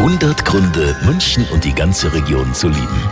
100 Gründe, München und die ganze Region zu lieben.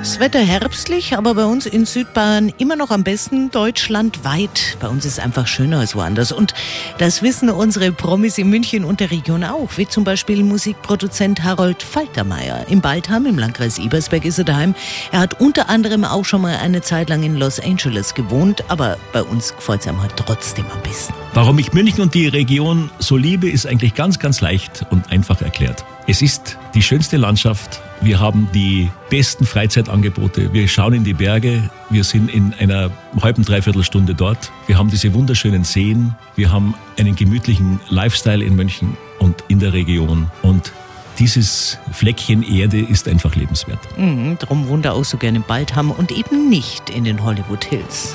Das Wetter herbstlich, aber bei uns in Südbayern immer noch am besten deutschlandweit. Bei uns ist einfach schöner als woanders. Und das wissen unsere Promis in München und der Region auch, wie zum Beispiel Musikproduzent Harold Faltermeier. Im Baldham im Landkreis Ebersberg ist er daheim. Er hat unter anderem auch schon mal eine Zeit lang in Los Angeles gewohnt, aber bei uns gefällt es ihm halt trotzdem am besten. Warum ich München und die Region so liebe, ist eigentlich ganz, ganz leicht und einfach erklärt. Es ist die schönste Landschaft. Wir haben die besten Freizeitangebote. Wir schauen in die Berge. Wir sind in einer halben, dreiviertel Stunde dort. Wir haben diese wunderschönen Seen. Wir haben einen gemütlichen Lifestyle in München und in der Region. Und dieses Fleckchen Erde ist einfach lebenswert. Mhm, drum wunder auch so gerne bald haben und eben nicht in den Hollywood Hills.